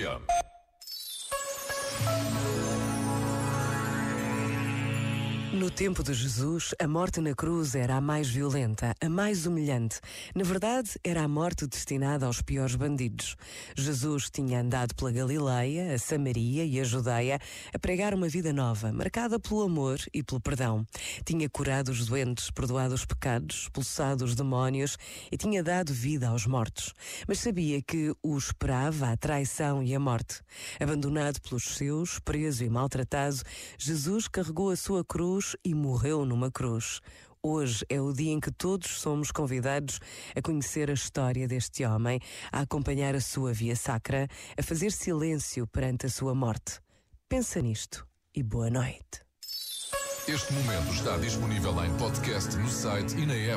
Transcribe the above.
Türkiye. No tempo de Jesus, a morte na cruz era a mais violenta, a mais humilhante. Na verdade, era a morte destinada aos piores bandidos. Jesus tinha andado pela Galileia, a Samaria e a Judeia a pregar uma vida nova, marcada pelo amor e pelo perdão. Tinha curado os doentes, perdoado os pecados, expulsado os demónios e tinha dado vida aos mortos. Mas sabia que o esperava a traição e a morte. Abandonado pelos seus, preso e maltratado, Jesus carregou a sua cruz e morreu numa cruz. Hoje é o dia em que todos somos convidados a conhecer a história deste homem, a acompanhar a sua via sacra, a fazer silêncio perante a sua morte. Pensa nisto e boa noite. Este momento está disponível em podcast no site e na app.